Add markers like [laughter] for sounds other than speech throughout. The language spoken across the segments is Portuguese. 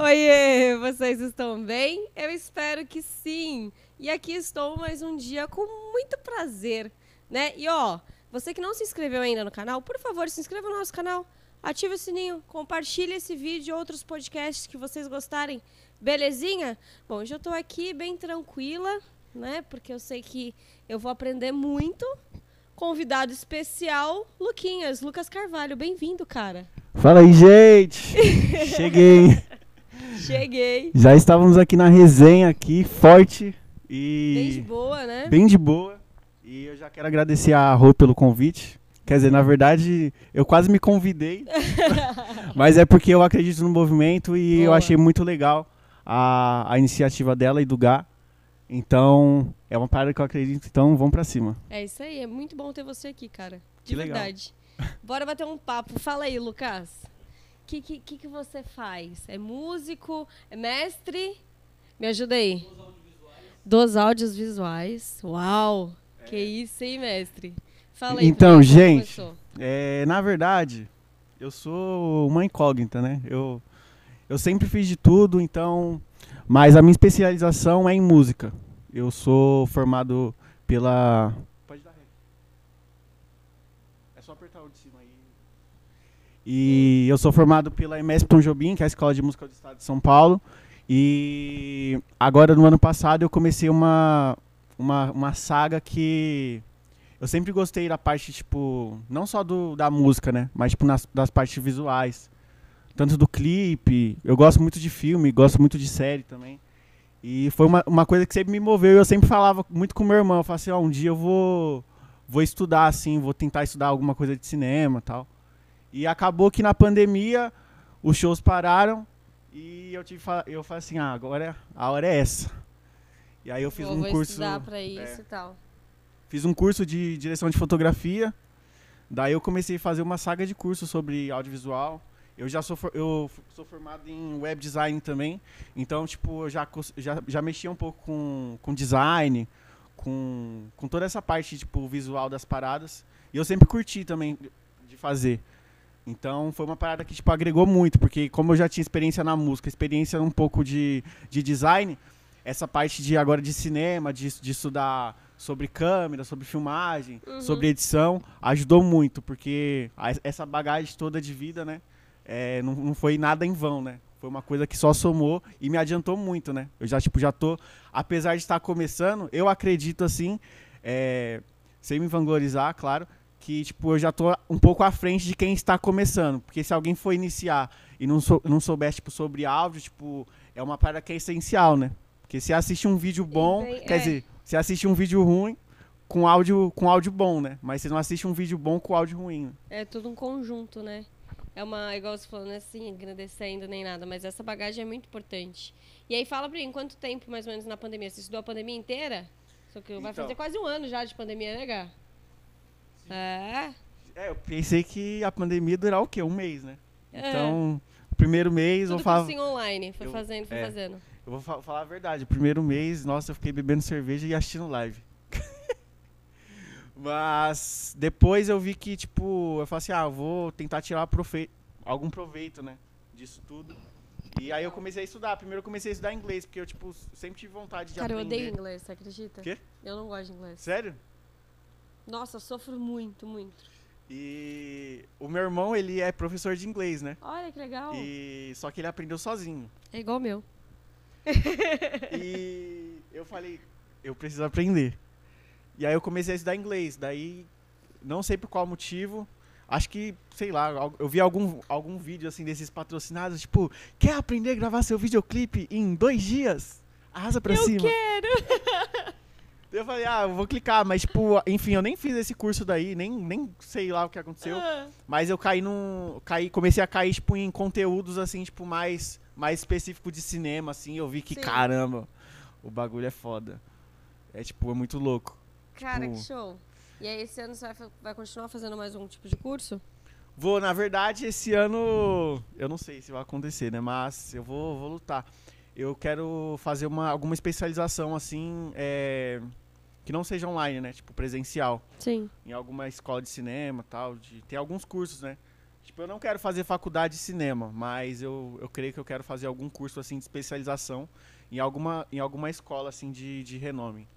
Oiê, vocês estão bem? Eu espero que sim. E aqui estou mais um dia com muito prazer, né? E ó, você que não se inscreveu ainda no canal, por favor, se inscreva no nosso canal, ative o sininho, compartilhe esse vídeo e outros podcasts que vocês gostarem. Belezinha? Bom, hoje eu tô aqui bem tranquila, né? Porque eu sei que eu vou aprender muito. Convidado especial, Luquinhas, Lucas Carvalho. Bem-vindo, cara. Fala aí, gente! [laughs] Cheguei! Cheguei. Já estávamos aqui na resenha aqui, forte e Bem de boa, né? bem de boa. E eu já quero agradecer a Rô pelo convite. Quer dizer, na verdade, eu quase me convidei, [laughs] mas é porque eu acredito no movimento e eu Boa. achei muito legal a, a iniciativa dela e do Gá. Então, é uma parada que eu acredito, então vamos pra cima. É isso aí, é muito bom ter você aqui, cara. De Que legal. verdade. Bora bater um papo. Fala aí, Lucas. O que, que, que, que você faz? É músico? É mestre? Me ajuda aí. Dos áudios visuais. Uau! Que isso, hein, mestre? Fala aí. Então, como gente? É, na verdade, eu sou uma incógnita, né? Eu, eu sempre fiz de tudo, então. Mas a minha especialização é em música. Eu sou formado pela. Pode dar ré. É só apertar o de cima aí. E eu sou formado pela MS Tom Jobim, que é a Escola de Música do Estado de São Paulo. E agora, no ano passado, eu comecei uma, uma, uma saga que eu sempre gostei da parte, tipo, não só do, da música, né? Mas, tipo, nas, das partes visuais. Tanto do clipe, eu gosto muito de filme, gosto muito de série também. E foi uma, uma coisa que sempre me moveu. Eu sempre falava muito com meu irmão. Eu falava assim, ó, um dia eu vou, vou estudar, assim, vou tentar estudar alguma coisa de cinema tal. E acabou que na pandemia os shows pararam e eu tive eu falei assim, ah, agora a hora é essa. E aí eu fiz Vou- um vou curso pra isso é. e tal. Fiz um curso de direção de fotografia. Daí eu comecei a fazer uma saga de cursos sobre audiovisual. Eu já sou, eu sou formado em web design também. Então, tipo, eu já, já, já mexia um pouco com, com design, com, com toda essa parte, tipo, visual das paradas. E eu sempre curti também de fazer. Então, foi uma parada que, tipo, agregou muito. Porque como eu já tinha experiência na música, experiência um pouco de, de design, essa parte de agora de cinema, de, de estudar sobre câmera, sobre filmagem, Uhum. sobre edição, ajudou muito, porque a- essa bagagem toda de vida, né? é, não, não foi nada em vão, né? Foi uma coisa que só somou e me adiantou muito, né? Eu já, tipo, já tô. Apesar de estar começando, eu acredito assim, é, sem me vanglorizar, claro, que tipo, eu já tô um pouco à frente de quem está começando. Porque se alguém for iniciar e não, sou, não souber, tipo, sobre áudio, tipo, é uma parada que é essencial, né? Porque se assiste um vídeo bom, quer é. dizer, se assiste um vídeo ruim com áudio, com áudio bom, né? Mas você não assiste um vídeo bom com áudio ruim. né? É tudo um conjunto, né? É uma, igual você falou, não é assim, agradecendo nem nada, mas essa bagagem é muito importante. E aí fala pra mim, quanto tempo mais ou menos na pandemia? Você estudou a pandemia inteira? Só que vai Então. fazer quase um ano já de pandemia, né, Gá? É. É, eu pensei que a pandemia ia durar o quê? Um mês, né? É. Então, o primeiro mês, eu Tudo vou falar, cursinho online, foi eu- fazendo, foi é. fazendo. eu vou fa- falar a verdade. O primeiro mês, nossa, eu fiquei bebendo cerveja e assistindo live. [laughs] Mas depois eu vi que, tipo, eu falei assim, ah, eu vou tentar tirar profe- algum proveito, né, disso tudo. E aí eu comecei a estudar. Primeiro eu comecei a estudar inglês, porque eu, tipo, sempre tive vontade de Cara, eu aprender. odeio inglês, você acredita? Quê? Eu não gosto de inglês. Sério? Nossa, eu sofro muito, muito. E o meu irmão, ele é professor de inglês, né? Olha que legal. E só que ele aprendeu sozinho. É igual o meu. E eu falei, eu preciso aprender. E aí eu comecei a estudar inglês. Daí, não sei por qual motivo. Acho que, sei lá, eu vi algum, algum vídeo assim desses patrocinados, tipo, quer aprender a gravar seu videoclipe em dois dias? Arrasa pra eu cima. quero! [laughs] Eu falei, ah, eu vou clicar, mas tipo, enfim, eu nem fiz esse curso daí, nem, nem sei lá o que aconteceu. Ah, Mas eu caí num. Caí, comecei a cair, tipo, em conteúdos assim, tipo, mais, mais específico de cinema, assim. Eu vi que, Sim. caramba, o bagulho é foda. É tipo, é muito louco. Cara, Tipo- que show. E aí, esse ano você vai, vai continuar fazendo mais um tipo de curso? Vou, na verdade, esse ano. Eu não sei se vai acontecer, né? Mas eu vou, vou lutar. Eu quero fazer uma, alguma especialização, assim, é, que não seja online, né? Tipo, presencial. Sim. Em alguma escola de cinema tal. De, tem alguns cursos, né? Tipo, eu não quero fazer faculdade de cinema, mas eu, eu creio que eu quero fazer algum curso assim de especialização em alguma, em alguma escola assim de, de renome.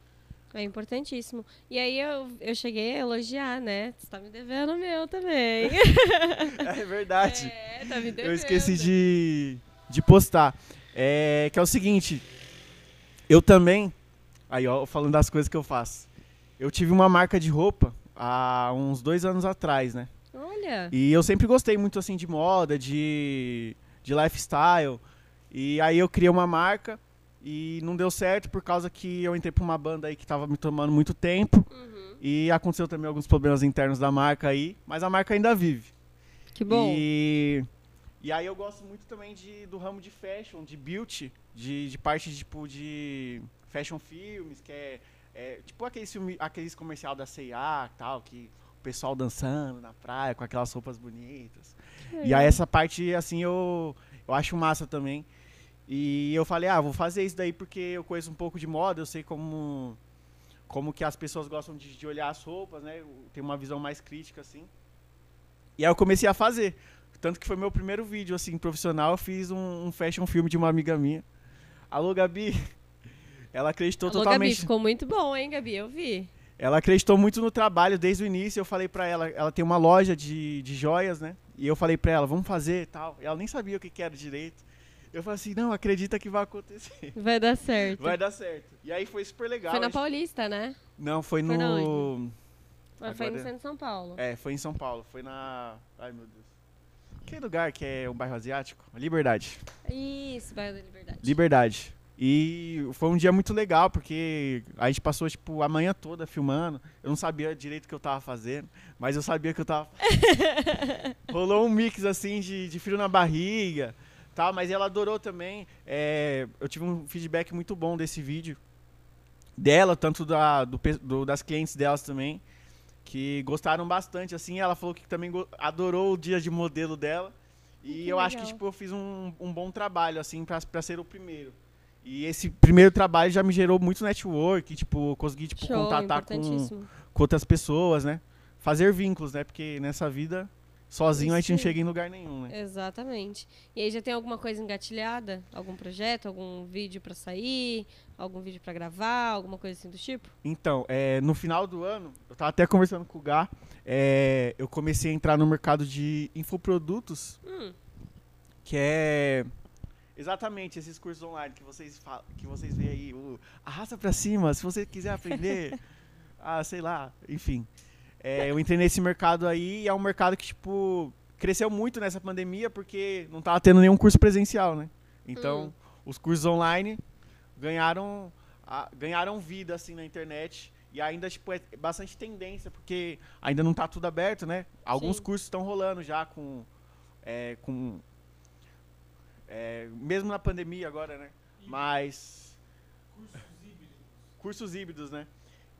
É importantíssimo. E aí eu, eu cheguei a elogiar, né? Você tá me devendo o meu também. [laughs] é verdade. [laughs] É, tá me devendo. Eu esqueci de, de postar. É, que é o seguinte, eu também, aí ó, falando das coisas que eu faço. Eu tive uma marca de roupa há uns dois anos atrás, né? Olha. E eu sempre gostei muito assim de moda, de, de lifestyle. E aí eu criei uma marca e não deu certo por causa que eu entrei pra uma banda aí que tava me tomando muito tempo. Uhum. E aconteceu também alguns problemas internos da marca aí, mas a marca ainda vive. Que bom. E, e aí eu gosto muito também de, do ramo de fashion, de beauty, de, de parte tipo de fashion filmes, que é, é tipo aqueles, filme, aqueles comercial da C&A tal, que o pessoal dançando na praia com aquelas roupas bonitas. E aí essa parte, assim, eu, eu acho massa também. E eu falei, ah, vou fazer isso daí porque eu conheço um pouco de moda, eu sei como, como que as pessoas gostam de, de olhar as roupas, né? Tenho uma visão mais crítica, assim. E aí eu comecei a fazer. Tanto que foi meu primeiro vídeo, assim, profissional. Eu fiz um, um fashion filme de uma amiga minha. Alô, Gabi. [laughs] Ela acreditou Alô, totalmente. Gabi, ficou muito bom, hein, Gabi? Eu vi. Ela acreditou muito no trabalho desde o início. Eu falei pra ela, ela tem uma loja de, de joias, né? E eu falei pra ela, vamos fazer e tal. E ela nem sabia o que, que era direito. Eu falei assim, não, acredita que vai acontecer. [laughs] Vai dar certo. Vai dar certo. E aí foi super legal. Foi na gente- Paulista, né? Não, foi Foi no. Mas Foi no Agora- centro de São Paulo. É, foi em São Paulo. Foi na. Ai, meu Deus. Que lugar que é um bairro asiático? Liberdade. Isso, Bairro da Liberdade. Liberdade. E foi um dia muito legal, porque a gente passou, tipo, a manhã toda filmando. Eu não sabia direito o que eu tava fazendo, mas eu sabia que eu tava. [laughs] Rolou um mix, assim, de, de frio na barriga, tal, mas ela adorou também. É, eu tive um feedback muito bom desse vídeo. Dela, tanto da, do do- das clientes delas também, que gostaram bastante, assim. Ela falou que também adorou o dia de modelo dela. E Que eu acho que, legal. tipo, eu fiz um, um bom trabalho, assim, pra ser o primeiro. E esse primeiro trabalho já me gerou muito network, tipo, consegui, tipo, Show, contatar com, com outras pessoas, né? Fazer vínculos, né? Porque nessa vida, sozinho a gente não Isso chega em lugar nenhum, né? Exatamente. E aí já tem alguma coisa engatilhada? Algum projeto, algum vídeo pra sair, algum vídeo pra gravar, alguma coisa assim do tipo? Então, é, no final do ano, eu tava até conversando com o Gá, é, eu comecei a entrar no mercado de infoprodutos, Hum, que é exatamente esses cursos online que vocês falam, que vocês veem aí, o arrasta pra cima, se você quiser aprender, [laughs] ah, sei lá, enfim. É, eu entrei nesse mercado aí e é um mercado que, tipo, cresceu muito nessa pandemia porque não tava tendo nenhum curso presencial, né? Então, Hum. os cursos online ganharam, a- ganharam vida, assim, na internet. E ainda, tipo, é bastante tendência, porque ainda não tá tudo aberto, né? Alguns Sim. cursos estão rolando já com... é, com é, mesmo na pandemia agora, né? Mas... Cursos híbridos, né?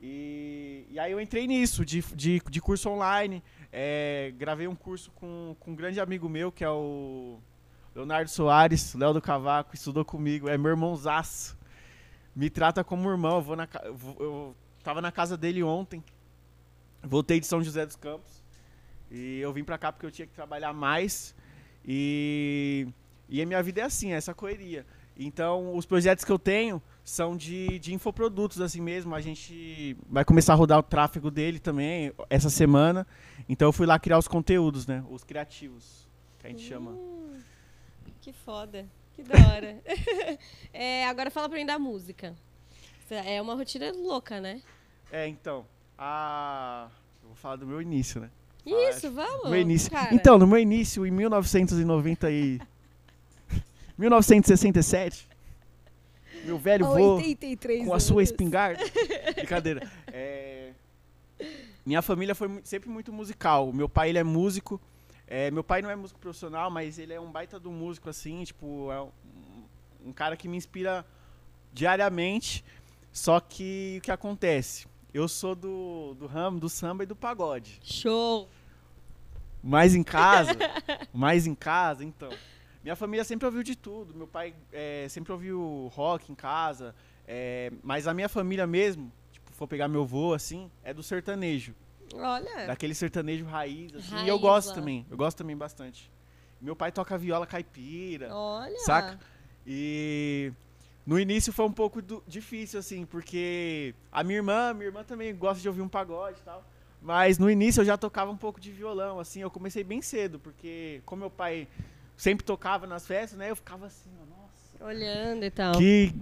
E, e aí eu entrei nisso, de, de, de curso online. é, gravei um curso com, com um grande amigo meu, que é o Leonardo Soares, Léo do Cavaco, estudou comigo, é meu irmãozaço. Me trata como irmão. Eu, vou na, eu tava na casa dele ontem. Voltei de São José dos Campos. E eu vim pra cá porque eu tinha que trabalhar mais. E, e a minha vida é assim, é essa correria. Então, os projetos que eu tenho são de, de infoprodutos, assim mesmo. A gente vai começar a rodar o tráfego dele também essa semana. Então, eu fui lá criar os conteúdos, né? Os criativos, que a gente chama. Hum, que foda. Que da hora. [laughs] É, agora fala pra mim da música. É uma rotina louca, né? É, então, a... Eu vou falar do meu início, né? Isso, vamos. meu início. cara. Então, no meu início, em 1990 e... 1967, [laughs] meu velho vô... 83 com a sua espingarda. [laughs] Brincadeira. É, Minha família foi sempre muito musical. Meu pai, ele é músico. É, meu pai não é músico profissional, mas ele é um baita do músico, assim, tipo, é um, um cara que me inspira diariamente. Só que o que acontece? Eu sou do, do ramo do samba e do pagode. Show. Mas em casa, mais em casa, então. Minha família sempre ouviu de tudo. Meu pai é, sempre ouviu rock em casa. é, mas a minha família mesmo, tipo, for pegar meu avô, assim, é do sertanejo. Olha. Daquele sertanejo raiz, assim. Raiz e eu gosto também. Eu gosto também bastante. Meu pai toca viola caipira. Olha. Saca? E no início foi um pouco do- difícil, assim, porque a minha irmã, minha irmã também gosta de ouvir um pagode e tal. Mas no início eu já tocava um pouco de violão, assim, eu comecei bem cedo, porque como meu pai sempre tocava nas festas, né? Eu ficava assim, ó, nossa, Olhando e tal. que,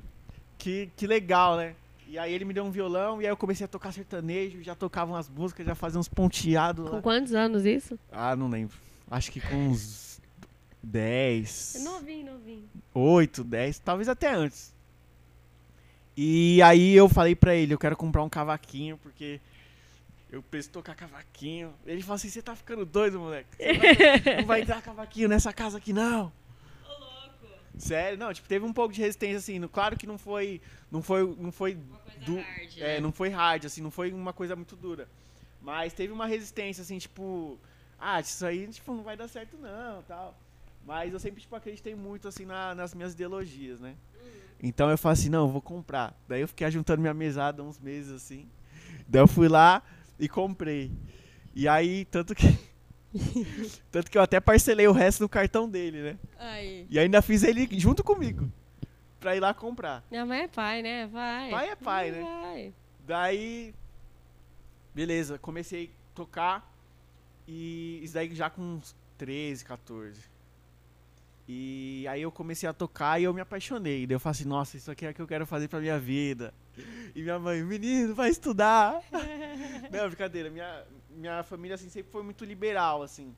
que, que legal, né? E aí ele me deu um violão e aí eu comecei a tocar sertanejo, já tocava umas músicas, já fazia uns ponteados Com lá. quantos anos isso? Ah, não lembro. Acho que com uns 10. Novinho, novinho. 8, 10, talvez até antes. E aí eu falei pra ele, eu quero comprar um cavaquinho, porque eu preciso tocar cavaquinho. Ele falou assim, você tá ficando doido, moleque. Vai- [laughs] não vai entrar cavaquinho nessa casa aqui, não. Sério, não, tipo, teve um pouco de resistência, assim, no- claro que não foi, não foi, não foi, du- hard, é, né? não foi hard, assim, não foi uma coisa muito dura. Mas teve uma resistência, assim, tipo, ah, isso aí, tipo, não vai dar certo não, tal. Mas eu sempre, tipo, acreditei muito, assim, na- nas minhas ideologias, né? Então eu falei assim, não, eu vou comprar. Daí eu fiquei ajuntando minha mesada uns meses, assim. Daí eu fui lá e comprei. E aí, tanto que... [laughs] tanto que eu até parcelei o resto no cartão dele, né? Aí. E ainda fiz ele junto comigo. Pra ir lá comprar. Minha mãe é pai, né? Vai. Pai é pai, né? Vai. Daí. Beleza, comecei a tocar. E isso daí já com uns 13, 14. E aí eu comecei a tocar e eu me apaixonei. Daí eu falei assim, nossa, isso aqui é o que eu quero fazer pra minha vida. [laughs] E minha mãe, menino, vai estudar. [laughs] Não, brincadeira. Minha, minha família assim, sempre foi muito liberal, assim.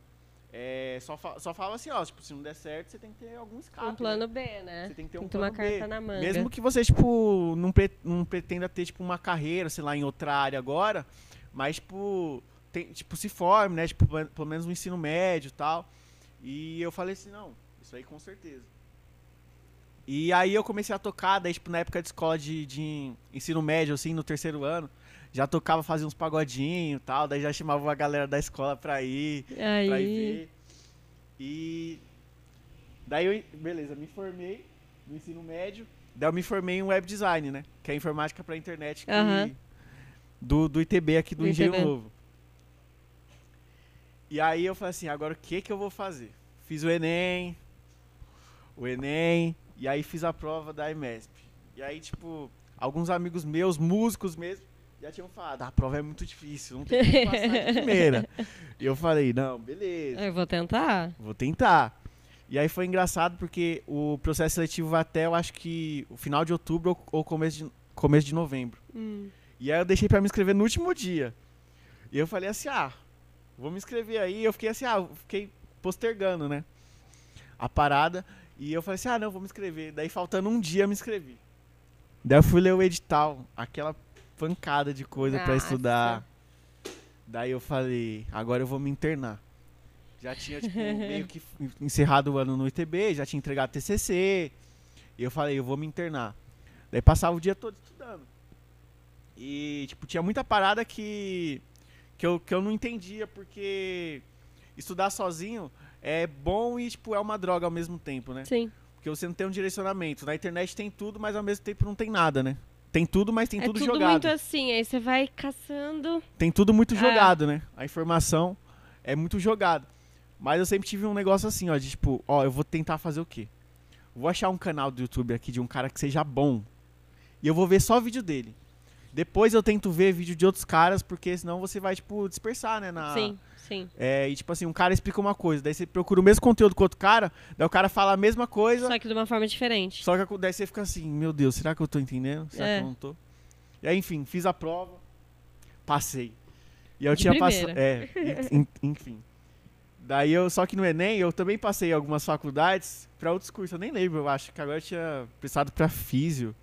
É, só, fa só falava assim, ó, tipo, se não der certo, você tem que ter algum escape. Um né? plano B, né? Você tem que ter Tem um plano B. carta na manga. Mesmo que você, tipo, não, pre- não pretenda ter, tipo, uma carreira, sei lá, em outra área agora, mas, tipo, tem, tipo se forme, né? Tipo, pelo pelo menos no ensino médio e tal. E eu falei assim, não, isso aí com certeza. E aí eu comecei a tocar, daí, tipo, na época de escola de, de ensino médio, assim, no terceiro ano, já tocava, fazia uns pagodinhos e tal, daí já chamava a galera da escola pra ir pra ir Aí. ver. E daí eu, beleza, me formei no ensino médio. Daí eu me formei em web design, né? Que é informática pra internet que- Aham. do, do ITB aqui do, Do Engenho ITB. Novo. E aí eu falei assim, agora o que que eu vou fazer? Fiz o Enem, o Enem, e aí fiz a prova da IMESP. E aí, tipo, alguns amigos meus, músicos mesmo, já tinham falado, "Ah, a prova é muito difícil, não tem como passar de [laughs] primeira. e eu falei, não, beleza. Eu vou tentar. Vou tentar. E aí foi engraçado porque o processo seletivo vai até, eu acho que o final de outubro ou, começo, de, começo de novembro. Hum. E aí eu deixei pra me inscrever no último dia. E eu falei assim, ah, vou me inscrever aí. Eu fiquei assim, ah, fiquei postergando, né? A parada. E eu falei assim, ah, não, vou me inscrever. Daí faltando um dia eu me inscrevi. Daí eu fui ler o edital, aquela pancada de coisa pra Nossa. estudar. Daí eu falei, agora eu vou me internar. Já tinha, tipo, [laughs] meio que encerrado o ano no ITB, já tinha entregado TCC. E eu falei, eu vou me internar. Daí passava o dia todo estudando. E, tipo, tinha muita parada que, que, eu, que eu não entendia, porque estudar sozinho é bom e, tipo, é uma droga ao mesmo tempo, né? Sim. Porque você não tem um direcionamento. Na internet tem tudo, mas ao mesmo tempo não tem nada, né? Tem tudo, mas tem é tudo, tudo jogado. muito assim, aí você vai caçando. Tem tudo muito É. jogado, né? A informação é muito jogada. Mas eu sempre tive um negócio assim, ó, de tipo, ó, eu vou tentar fazer o quê? Vou achar um canal do YouTube aqui de um cara que seja bom. E eu vou ver só vídeo dele. Depois eu tento ver vídeo de outros caras, porque senão você vai, tipo, dispersar, né? Na, Sim, sim. É, e tipo assim, um cara explica uma coisa, daí você procura o mesmo conteúdo que outro cara, daí o cara fala a mesma coisa, Só que de uma forma diferente. só que daí você fica assim, meu Deus, será que eu tô entendendo? Será É. que eu não tô? E aí, enfim, fiz a prova, passei. E eu De tinha passado. É, [laughs] en- enfim. Daí eu, só que no Enem, eu também passei algumas faculdades pra outros cursos. Eu nem lembro, eu acho que agora eu tinha prestado pra físio.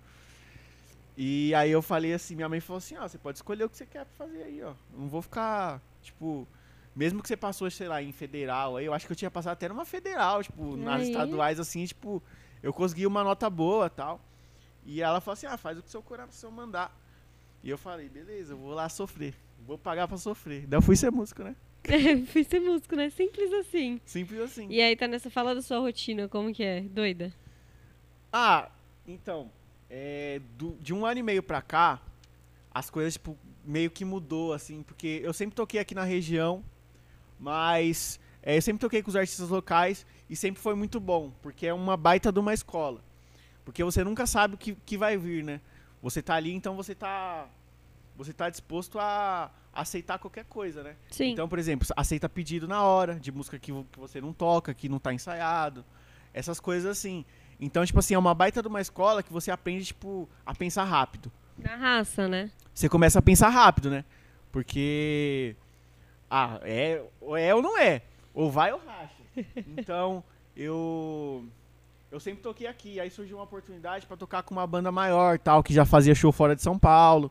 E aí eu falei assim, minha mãe falou assim, ó, você pode escolher o que você quer fazer aí, ó. Não vou ficar, tipo, mesmo que você passou, sei lá, em federal, aí eu acho que eu tinha passado até numa federal, tipo, nas estaduais assim, tipo, eu consegui uma nota boa, tal. E ela falou assim: "Ah, faz o que seu coração mandar". E eu falei: "Beleza, eu vou lá sofrer. Vou pagar pra sofrer". Daí eu fui ser músico, né? [laughs] Fui ser músico, né? Simples assim. Simples assim. E aí tá nessa fala da sua rotina, como que é? Doida. Ah, então, é, do- de um ano e meio pra cá, as coisas, tipo, meio que mudou, assim, porque eu sempre toquei aqui na região, mas é, eu sempre toquei com os artistas locais e sempre foi muito bom, porque é uma baita de uma escola. Porque você nunca sabe o que, que vai vir, né? Você tá ali, então você tá. Você tá disposto a aceitar qualquer coisa, né? Sim. Então, por exemplo, aceita pedido na hora, de música que, que você não toca, que não tá ensaiado. Essas coisas assim. Então, tipo assim, é uma baita de uma escola que você aprende, tipo, a pensar rápido. Na raça, né? Você começa a pensar rápido, né? Porque. Ah, é, ou é ou não é. Ou vai ou racha. Então, eu. Eu sempre toquei aqui. Aí surgiu uma oportunidade pra tocar com uma banda maior, tal, que já fazia show fora de São Paulo.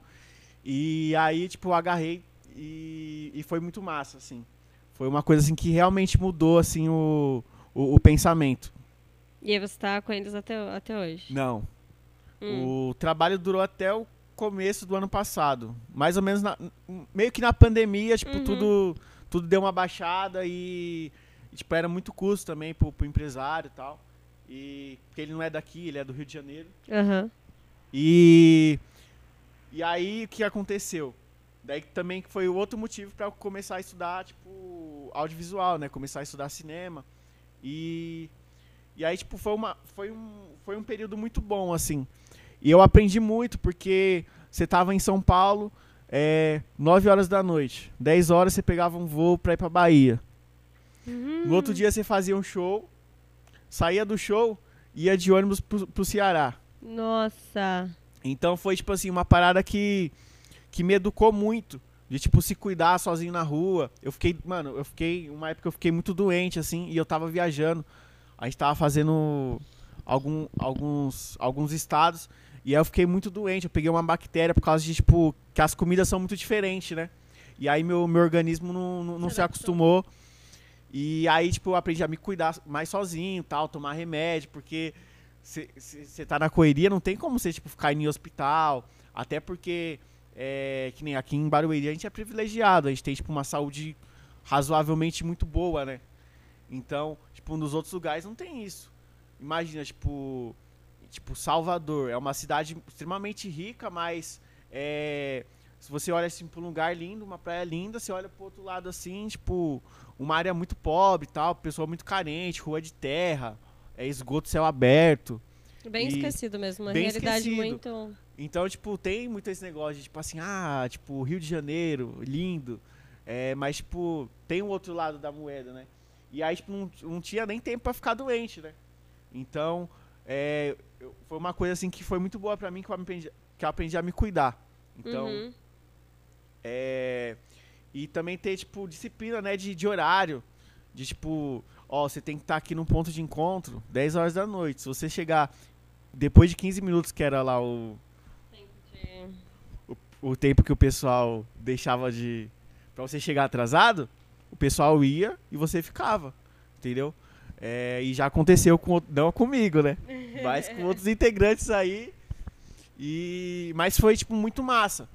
E aí, tipo, agarrei e, e foi muito massa, assim. Foi uma coisa assim que realmente mudou assim o, o, o pensamento. E aí você tá com eles até, até hoje. Não. Hum. O trabalho durou até o começo do ano passado. Mais ou menos na- meio que na pandemia, tipo, Uhum. tudo, tudo deu uma baixada e, e, tipo, era muito custo também pro, pro empresário e tal. E porque ele não é daqui, ele é do Rio de Janeiro. Aham. E e aí o que aconteceu? Daí também foi o outro motivo para começar a estudar, tipo, audiovisual, né? Começar a estudar cinema. E e aí tipo foi uma foi um foi um período muito bom assim. E eu aprendi muito porque você tava em São Paulo, é, 9 horas da noite. 10 horas você pegava um voo para ir para Bahia. Uhum. No outro dia você fazia um show, saía do show, ia de ônibus pro, pro Ceará. Nossa. Então foi, tipo assim, uma parada que, que me educou muito. De, tipo, se cuidar sozinho na rua. Eu fiquei, mano, eu fiquei, uma época eu fiquei muito doente, assim, e eu tava viajando. A gente tava fazendo algum, alguns, alguns estados, e aí eu fiquei muito doente. Eu peguei uma bactéria por causa de, tipo, que as comidas são muito diferentes, né? E aí meu, meu organismo não, não, não Se acostumou. E aí, tipo, eu aprendi a me cuidar mais sozinho, tal, tomar remédio, porque você tá na correria, não tem como você, tipo, ficar em hospital. Até porque, é, que nem aqui em Barueri, a gente é privilegiado. A gente tem, tipo, uma saúde razoavelmente muito boa, né? Então, tipo, nos outros lugares não tem isso. Imagina, tipo, tipo Salvador. É uma cidade extremamente rica, mas é, se você olha assim pra um lugar lindo, uma praia linda, você olha pro outro lado assim, tipo, uma área muito pobre tal, pessoa muito carente, rua de terra, é esgoto céu aberto. Bem E- esquecido mesmo. Uma realidade esquecido. muito. Então, tipo, tem muito esse negócio de, tipo assim, ah, tipo, Rio de Janeiro, lindo. É, mas, tipo, tem o outro lado da moeda, né? E aí, tipo, não, não tinha nem tempo pra ficar doente, né? Então, é, eu- foi uma coisa, assim, que foi muito boa pra mim, que eu aprendi, que eu aprendi a me cuidar. Então, Uhum. é, e também ter, tipo, disciplina, né, de, de horário. De, tipo, ó, você tem que estar aqui num ponto de encontro 10 horas da noite. Se você chegar depois de 15 minutos, que era lá o, De- o tempo que o pessoal deixava de. Pra você chegar atrasado, o pessoal ia e você ficava. Entendeu? É, e já aconteceu com não comigo, né? [laughs] Mas com outros integrantes aí. E mas foi tipo muito massa.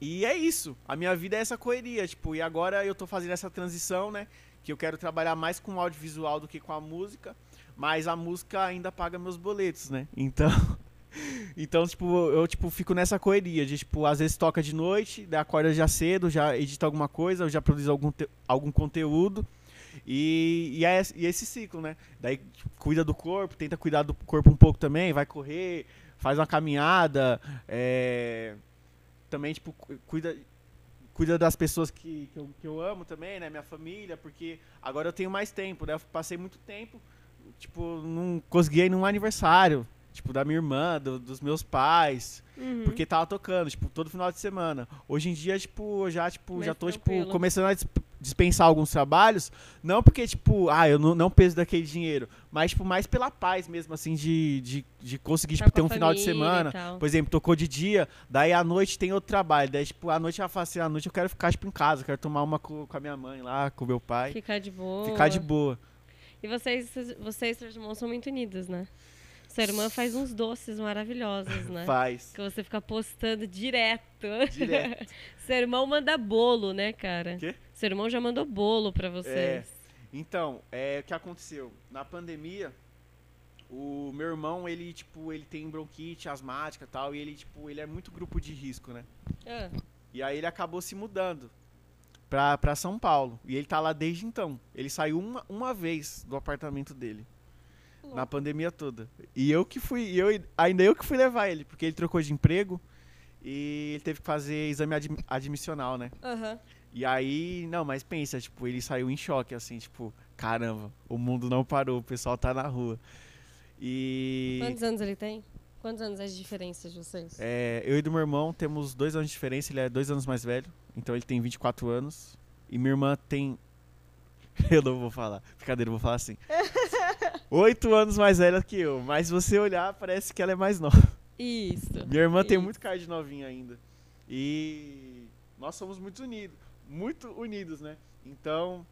E é isso. A minha vida é essa correria, tipo, e agora eu tô fazendo essa transição, né? Que eu quero trabalhar mais com o audiovisual do que com a música, mas a música ainda paga meus boletos, né? [laughs] Então, então tipo, eu tipo fico nessa correria, de tipo, às vezes toca de noite, acorda já cedo, já edita alguma coisa, eu já produzo algum algum conteúdo. E, e, é, esse- e esse ciclo, né? Daí tipo, cuida do corpo, tenta cuidar do corpo um pouco também, vai correr, faz uma caminhada, é, também, tipo, cu- cuida, cuida das pessoas que, que, eu, que eu amo também, né? Minha família, porque agora eu tenho mais tempo, né? Eu passei muito tempo, tipo, não consegui ir num aniversário, tipo, da minha irmã, do- dos meus pais, Uhum. porque tava tocando, tipo, todo final de semana. Hoje em dia, tipo, eu já, tipo, já tô, tipo, tranquilo. começando a dispensar alguns trabalhos, não porque, tipo, ah, eu não, não peso daquele dinheiro, mas, tipo, mais pela paz mesmo, assim, de, de, de conseguir, tipo, com ter um final de semana. Por exemplo, tocou de dia, daí à noite tem outro trabalho. Daí, tipo, à noite ela fala assim, à noite eu quero ficar, tipo, em casa, quero tomar uma co- com, a minha mãe lá, com o meu pai. Ficar de boa. Ficar de boa. E vocês, vocês, seus irmãos, são muito unidos, né? Sua irmã faz uns doces maravilhosos, né? Faz. Que você fica postando direto. Direto. [laughs] Seu irmão manda bolo, né, cara? Quê? Seu irmão já mandou bolo pra vocês. Então, é, o que aconteceu? Na pandemia, O meu irmão, ele, tipo, ele tem bronquite asmática e tal, e ele, tipo, ele é muito grupo de risco, né? Ah, E aí ele acabou se mudando pra, pra São Paulo. E ele tá lá desde então. Ele saiu uma, uma vez do apartamento dele. Na pandemia toda. E eu que fui, eu, ainda eu que fui levar ele, porque ele trocou de emprego e ele teve que fazer exame admi- admissional, né? Aham. E aí, não, mas pensa, tipo, ele saiu em choque, assim, tipo, caramba, o mundo não parou, o pessoal tá na rua. E Quantos anos ele tem? Quantos anos é de diferença de vocês? é, eu e do meu irmão temos dois anos de diferença, ele é dois anos mais velho, então ele tem 24 anos. E minha irmã tem. [laughs] Eu não vou falar, brincadeira, eu vou falar assim. [laughs] Oito anos mais velha que eu, mas se você olhar, parece que ela é mais nova. Isso. Minha irmã tem Isso. muito cara de novinha ainda. E nós somos muito unidos, muito unidos, né? Então,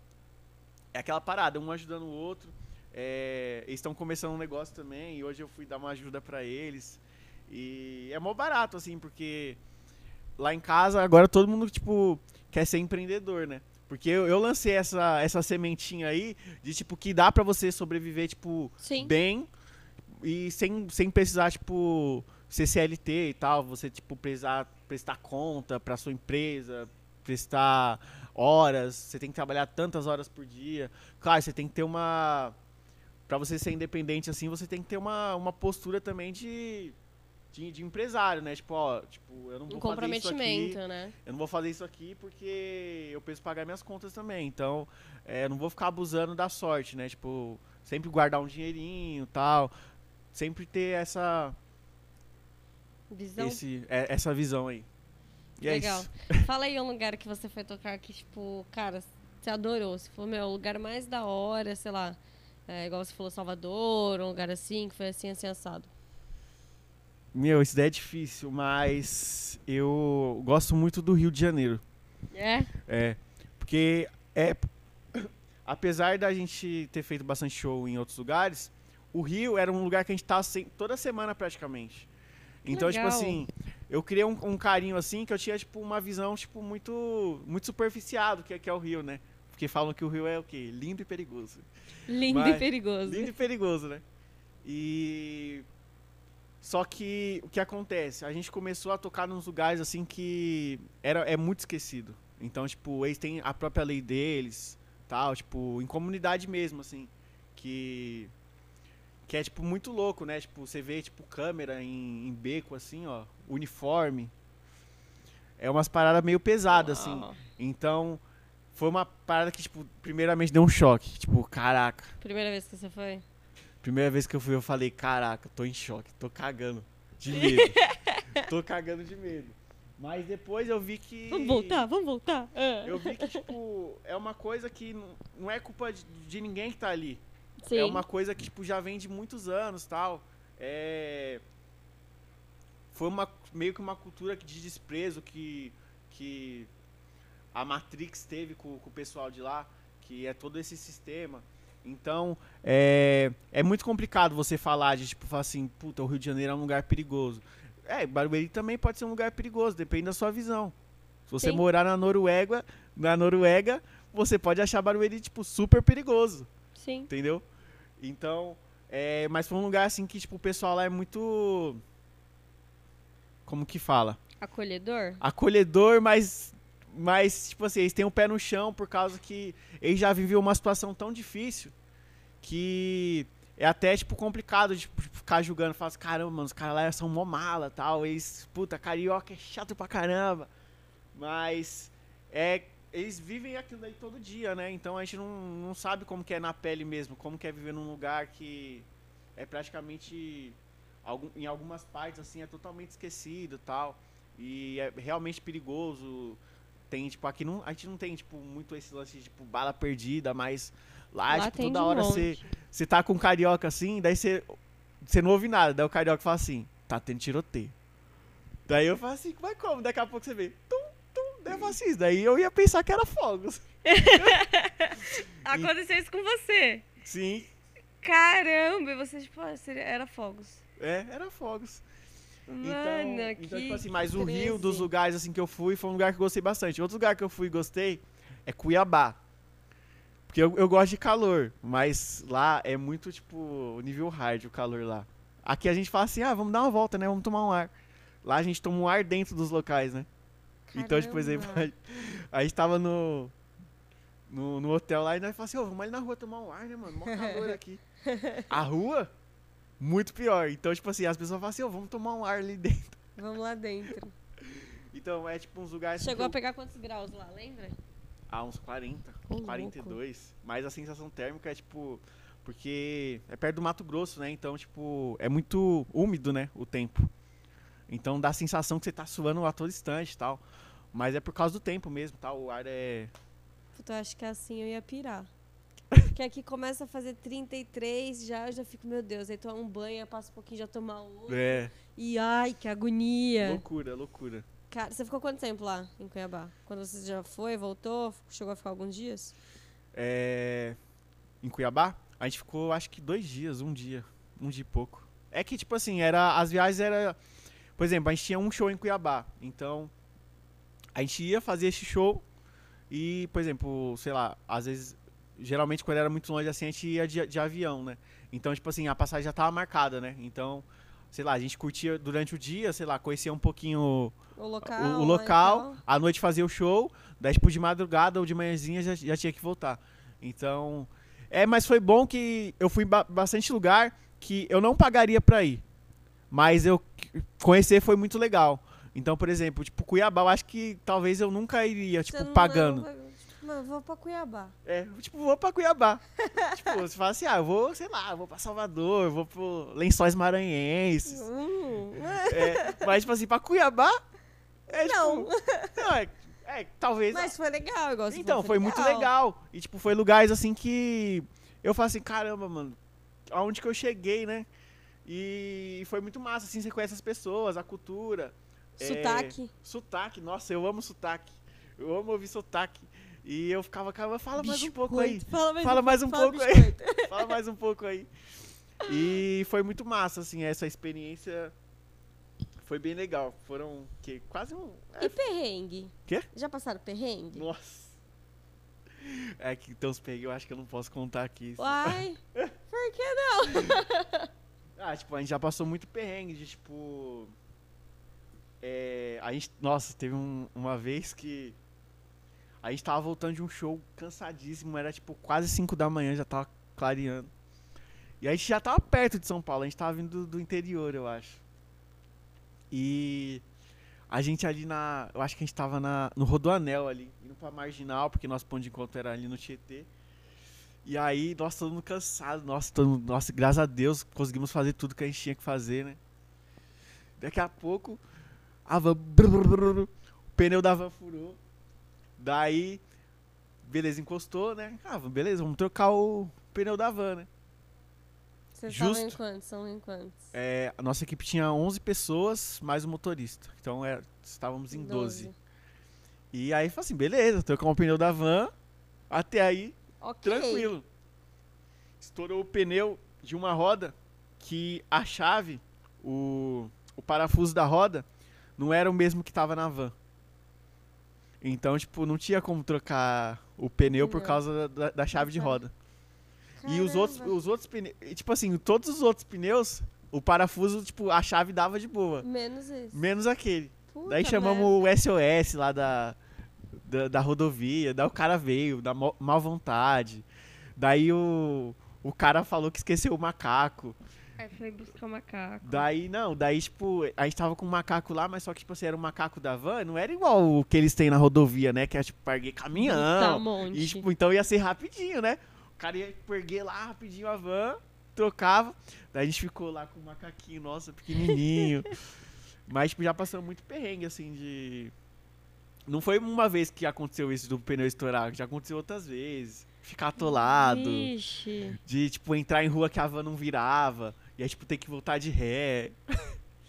é aquela parada, um ajudando o outro. É, eles estão começando um negócio também, e hoje eu fui dar uma ajuda pra eles. E é mó barato, assim, porque lá em casa agora todo mundo, tipo, quer ser empreendedor, né? Porque eu, eu lancei essa, essa sementinha aí de, tipo, que dá pra você sobreviver, tipo, Sim. bem e sem, sem precisar, tipo, ser CLT e tal, você, tipo, precisar prestar conta pra sua empresa, prestar horas, você tem que trabalhar tantas horas por dia. Claro, você tem que ter uma... Pra você ser independente assim, você tem que ter uma, uma postura também de, de, de empresário, né? Tipo, ó, tipo, eu não Um vou fazer isso aqui comprometimento, né? eu não vou fazer isso aqui porque eu preciso pagar minhas contas também. Então, é, eu não vou ficar abusando da sorte, né? Tipo, sempre guardar um dinheirinho tal. Sempre ter essa, Visão. esse, é, essa visão aí. E é Legal. isso. [laughs] Fala aí um lugar que você foi tocar que, tipo, cara, você adorou. Se for, meu, o lugar mais da hora, sei lá. É, igual você falou, Salvador, um lugar assim, que foi assim, assim, assado. Meu, isso daí é difícil, mas eu gosto muito do Rio de Janeiro. É? É, porque é [coughs] apesar da gente ter feito bastante show em outros lugares, o Rio era um lugar que a gente tava sem- toda semana praticamente. Então, Legal. tipo assim, eu criei um, um carinho assim que eu tinha tipo uma visão tipo muito muito superficial do que, é- que é o Rio, né? Porque falam que o Rio é o quê? Lindo e perigoso. Lindo Mas- e perigoso. Lindo e perigoso, né? E só que o que acontece? A gente começou a tocar nos lugares assim que era é muito esquecido. Então, tipo, eles têm a própria lei deles, tal, tipo, em comunidade mesmo assim, que que é tipo muito louco, né? Tipo, você vê tipo câmera em, em beco assim, ó, uniforme. É umas paradas meio pesadas assim. Uau. Então, foi uma parada que tipo, primeiramente deu um choque, tipo, caraca. Primeira vez que você foi? Primeira vez que eu fui, eu falei, caraca, tô em choque, tô cagando de [laughs] medo. tô cagando de medo. Mas depois eu vi que. Vamos voltar, vamos voltar. Ah. Eu vi que, tipo, é uma coisa que não- não é culpa de, de ninguém que tá ali. Sim. É uma coisa que, tipo, já vem de muitos anos tal. É. Foi uma, meio que uma cultura de desprezo que, que a Matrix teve com, com o pessoal de lá, que é todo esse sistema. Então, é, é muito complicado você falar de, tipo, falar assim, puta, o Rio de Janeiro é um lugar perigoso. É, Barueri também pode ser um lugar perigoso, depende da sua visão. Se você Sim. morar na Noruega, na Noruega, você pode achar Barueri, tipo, super perigoso Sim. entendeu? Então, é, mas foi um lugar assim que tipo o pessoal lá é muito como que fala? Acolhedor? Acolhedor, mas mas tipo assim, eles têm o pé no chão por causa que eles já viviam uma situação tão difícil que é até tipo complicado de tipo, ficar julgando, falar assim, caramba, mano, os caras lá são mó mala, tal, eles, puta, carioca é chato pra caramba. Mas é eles vivem aquilo daí todo dia, né? Então a gente não, não sabe como que é na pele mesmo, como que é viver num lugar que é praticamente algum, em algumas partes assim é totalmente esquecido, tal, e é realmente perigoso. Tem tipo aqui não, a gente não tem tipo muito esse lance de tipo bala perdida, mas lá, Lá tipo toda hora você você tá com um carioca assim, daí você você não ouve nada, daí o carioca fala assim: "Tá tendo tiroteio". Daí eu falo assim: "Mas como?" Daqui a pouco você vê: "Tum, tum", daí eu falo assim, daí eu ia pensar que era fogos. [laughs] Aconteceu isso com você. Sim, Caramba, e você, tipo, ah, era fogos. é, era fogos. Mano, então, que então, tipo assim, mas o Rio, 13. dos lugares assim que eu fui, foi um lugar que eu gostei bastante. Outro lugar que eu fui e gostei é Cuiabá. Porque eu, eu gosto de calor, mas lá é muito, tipo, nível hard o calor lá. Aqui a gente fala assim, ah, vamos dar uma volta, né? Vamos tomar um ar. Lá a gente toma um ar dentro dos locais, né? Então, tipo, por exemplo, Caramba. [laughs] a gente tava no, no, no hotel lá e nós falamos assim, ô, vamos ali na rua tomar um ar, né, mano? Mó calor [laughs] aqui. A rua, muito pior. Então, tipo assim, as pessoas falam assim, ô, vamos tomar um ar ali [laughs] dentro. Vamos lá dentro. Então, é tipo uns lugares... Chegou a pegar quantos graus lá, lembra? Ah, uns 40, Ô, louco. 42. Mas a sensação térmica é tipo. Porque é perto do Mato Grosso, né? Então, tipo, é muito úmido, né? O tempo. Então dá a sensação que você tá suando a todo instante e tal. Mas é por causa do tempo mesmo, tá? O ar é. Puta, eu acho que assim eu ia pirar. [laughs] Porque aqui começa a fazer 33, já eu já fico, meu Deus, aí toma um banho, passa um pouquinho, já toma outro. É. E ai, que agonia. Loucura, loucura. Cara, você ficou quanto tempo lá em Cuiabá? Quando você já foi, voltou, chegou a ficar alguns dias? É. Em Cuiabá, a gente ficou acho que dois dias, um dia. Um dia e pouco. É que, tipo assim, era. As viagens era. Por exemplo, a gente tinha um show em Cuiabá. Então. A gente ia fazer esse show. E, por exemplo, sei lá, às vezes. Geralmente quando era muito longe assim, a gente ia de, de avião, né? Então, tipo assim, a passagem já tava marcada, né? Então, sei lá, a gente curtia durante o dia, sei lá, conhecia um pouquinho O local? o, o local, tal? à noite fazia o show, daí tipo de madrugada ou de manhãzinha já, já tinha que voltar. Então, é, mas foi bom que eu fui em ba- bastante lugar que eu não pagaria pra ir, mas eu conhecer foi muito legal. Então, por exemplo, tipo Cuiabá, eu acho que talvez eu nunca iria, tipo, pagando. não- tipo, Mano, vou pra Cuiabá. É, tipo, vou pra Cuiabá. [laughs] tipo, você fala assim, ah, eu vou, sei lá, eu vou pra Salvador, eu vou pro Lençóis Maranhenses. Hum, É, mas, tipo assim, pra Cuiabá, é, tipo, Não. não, é, é, talvez mas foi legal, igual você Então, falou, foi muito legal. E, tipo, foi lugares assim que eu falei assim, caramba, mano, aonde que eu cheguei, né? E foi muito massa, assim, você conhece as pessoas, a cultura. é, Sotaque. sotaque, nossa, eu amo sotaque. Eu amo ouvir sotaque. E eu ficava, caramba, fala mais um pouco aí. Fala mais Fala um, mais um fala pouco aí. [laughs] Fala mais um pouco aí. E foi muito massa, assim, essa experiência. Foi bem legal. Foram que quase um. E perrengue? Quê? Já passaram perrengue? Nossa. É que então os peguei, eu acho que eu não posso contar aqui. Uai, [laughs] por que não? [laughs] Ah, tipo, a gente já passou muito perrengue de, tipo... É, a gente, nossa, teve um- uma vez que a gente tava voltando de um show cansadíssimo, era tipo quase 5 da manhã, já tava clareando. E a gente já tava perto de São Paulo, a gente tava vindo do, do interior, eu acho. E a gente ali na. Eu acho que a gente tava na, no Rodoanel ali, indo pra Marginal, porque nosso ponto de encontro era ali no Tietê. E aí, nós todo mundo cansado, nossa, todo mundo- nossa, graças a Deus conseguimos fazer tudo que a gente tinha que fazer, né? Daqui a pouco, a van, o pneu da van furou. Daí, beleza, encostou, né? Ah, beleza, vamos trocar o pneu da van, né? Vocês estavam em Justo. quantos? São em quantos? É, a nossa equipe tinha 11 pessoas, mais o motorista. Então, é, estávamos em 12. E aí, falei assim, beleza, trocamos o pneu da van, até aí, Ok. Tranquilo. Estourou o pneu de uma roda que a chave, o, o parafuso da roda, não era o mesmo que tava na van. Então, tipo, não tinha como trocar o pneu por Pneu. causa da, da- chave de roda. E os outros, Caramba. os outros pneus, tipo assim, todos os outros pneus, o parafuso, tipo, a chave dava de boa. Menos esse. Menos aquele. Puta Daí chamamos o SOS lá da, da, da rodovia, daí o cara veio, da má vontade. Daí o, o cara falou que esqueceu o macaco. Aí foi buscar o macaco. Daí, não, daí, tipo, a gente tava com um macaco lá, mas só que, tipo assim, era um macaco da van, não era igual o que eles têm na rodovia, né? Que é, tipo, parguei um caminhão. monte. E, tipo, então ia ser rapidinho, né? O cara ia perguer lá rapidinho a van, trocava. Daí a gente ficou lá com o macaquinho, nossa, pequenininho. [laughs] Mas, tipo, já passou muito perrengue, assim, de... Não foi uma vez que aconteceu isso do pneu estourar, já aconteceu outras vezes. Ficar atolado, Vixe. de, tipo, entrar em rua que a van não virava, e aí, tipo, ter que voltar de ré.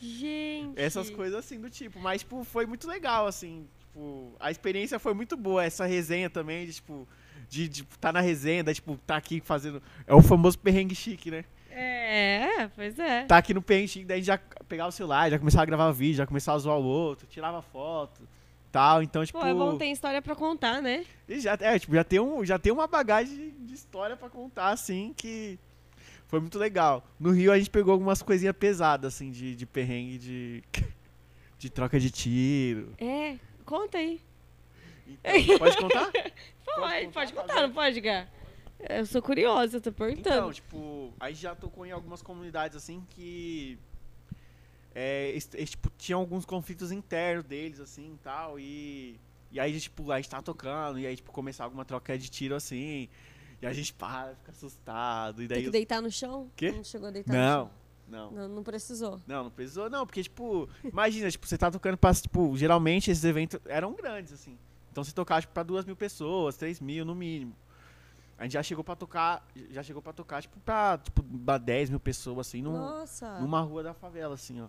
Gente. Essas coisas assim do tipo. Mas, tipo, foi muito legal, assim. Tipo, a experiência foi muito boa. Essa resenha também, de, tipo, de, de tá na resenha, daí, tipo, tá aqui fazendo. É o famoso perrengue chique, né? É, pois é. Tá aqui no perrengue chique, daí já pegava o celular, já começava a gravar vídeo, já começava a zoar o outro, tirava foto. Tal, então, tipo. Pô, é bom ter história pra contar, né? E já, é, tipo, já tem, um, já tem uma bagagem de história pra contar, assim, que foi muito legal. No Rio a gente pegou algumas coisinhas pesadas, assim, de, de perrengue, de, [laughs] de troca de tiro. É, conta aí. Então, pode contar? [laughs] Pode, contar, pode contar, não pode, Gá? Eu sou curiosa, tô perguntando. Então, tipo, a gente já tocou em algumas comunidades, assim, que... É, tipo, tinha alguns conflitos internos deles, assim, e tal, e... E aí, tipo, a gente tava tocando, e aí, tipo, começar alguma troca de tiro, assim... E a gente para, fica assustado, e daí... Tem que deitar no chão? Quê? Não chegou a deitar no Não, chão? não. Não, não precisou. Não, não precisou, não, porque, tipo, imagina, tipo, você tá tocando pra, tipo, geralmente esses eventos eram grandes, assim. Então você tocava, tipo, pra duas mil pessoas, três mil no mínimo. A gente já chegou pra tocar, já chegou pra tocar, tipo, pra, tipo, pra 10 mil pessoas, assim, num- Nossa. numa rua da favela, assim, ó.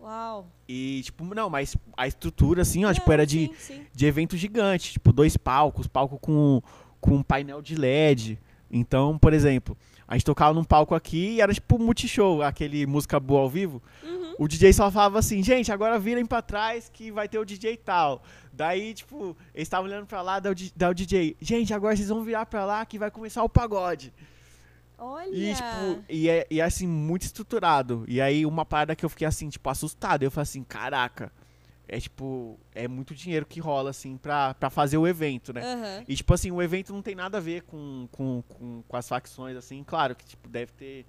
Uau. E, tipo, não, mas a estrutura, assim, ó, tipo, era de, sim, sim. de evento gigante, tipo, dois palcos, palco com, com um painel de LED. Então, por exemplo, a gente tocava num palco aqui e era tipo multishow, aquele música boa ao vivo. Uhum. O DJ só falava assim, gente, agora virem pra trás que vai ter o DJ tal. Daí, tipo, eles estavam olhando pra lá, daí o, daí o DJ, gente, agora vocês vão virar pra lá que vai começar o pagode. Olha. E, tipo, e é, e é, assim, muito estruturado. E aí, uma parada que eu fiquei assim, tipo, assustado. Eu falei assim, caraca, é tipo, é muito dinheiro que rola, assim, pra, pra fazer o evento, né? Aham. E, tipo assim, o evento não tem nada a ver com, com, com, com as facções, assim. Claro que, tipo, deve ter.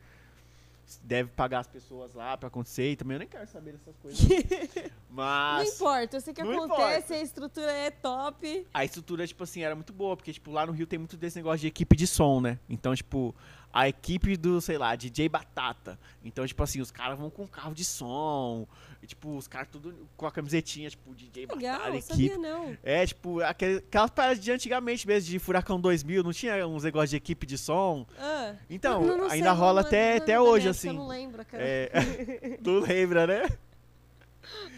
Deve pagar as pessoas lá pra acontecer. E também eu nem quero saber dessas coisas. [laughs] Não Mas. importa, eu sei que Não acontece, a estrutura é top. A estrutura, tipo assim, era muito boa, porque, tipo, lá no Rio tem muito desse negócio de equipe de som, né? Então, tipo, a equipe do, sei lá, DJ Batata. Então, tipo assim, os caras vão com carro de som. E, tipo, os caras tudo com a camisetinha, tipo, DJ Legal, Batata, equipe. sabia não. É, tipo, aquele, aquelas paradas de antigamente mesmo, de Furacão 2000, não tinha uns negócios de equipe de som? Ah, Então, não- não sei, ainda não- rola não- até, até hoje, assim. Eu não lembro, cara. É, [laughs] tu lembra, né?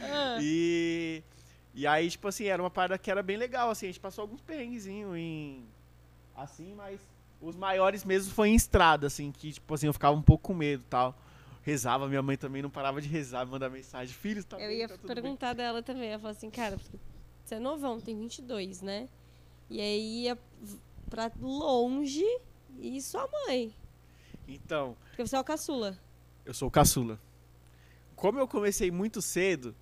Ah, E, e aí, tipo assim, era uma parada que era bem legal, assim, a gente passou alguns perrenguezinhos em. Assim, mas os maiores mesmo foi em estrada, assim, que, tipo assim, eu ficava um pouco com medo e tal. Rezava, minha mãe também não parava de rezar, mandar mensagem, filho, tá eu bem, ia tá tudo bem." perguntar dela também. Ela falou assim, cara, você é novão, tem 22, né? E aí ia pra longe e sua mãe. Então, Porque você é o caçula. eu sou o caçula. Como eu comecei muito cedo,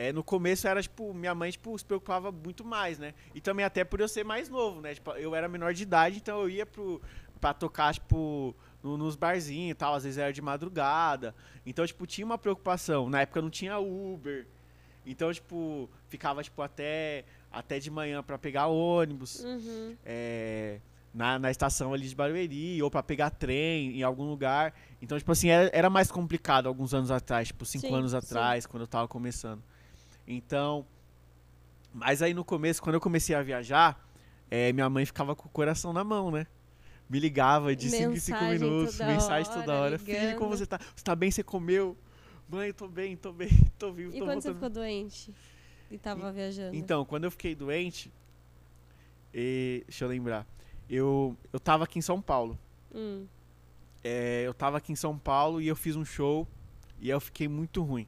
é, no começo era, tipo, minha mãe, tipo, se preocupava muito mais, né? E também até por eu ser mais novo, né? Tipo, eu era menor de idade, então eu ia pro, pra tocar, tipo, no- nos barzinhos e tal, às vezes era de madrugada. Então, tipo, tinha uma preocupação. Na época não tinha Uber. Então, tipo, ficava, tipo, até, até de manhã pra pegar ônibus Uhum. é, na, na estação ali de Barueri, ou pra pegar trem em algum lugar. Então, tipo assim, era, era mais complicado alguns anos atrás, tipo, cinco Sim, anos sim. atrás, quando eu tava começando. Então, mas aí no começo, quando eu comecei a viajar, é, minha mãe ficava com o coração na mão, né? Me ligava de 5 em 5 Mensagem minutos, toda mensagem toda hora, hora. Filho, como você tá? Você tá bem? Você comeu? Mãe, eu tô bem, tô bem, [laughs] tô vivo, E tô quando você voltando. ficou doente e tava viajando? Então, quando eu fiquei doente, e, deixa eu lembrar, eu, eu tava aqui em São Paulo. Hum. É, eu tava aqui em São Paulo e eu fiz um show e eu fiquei muito ruim.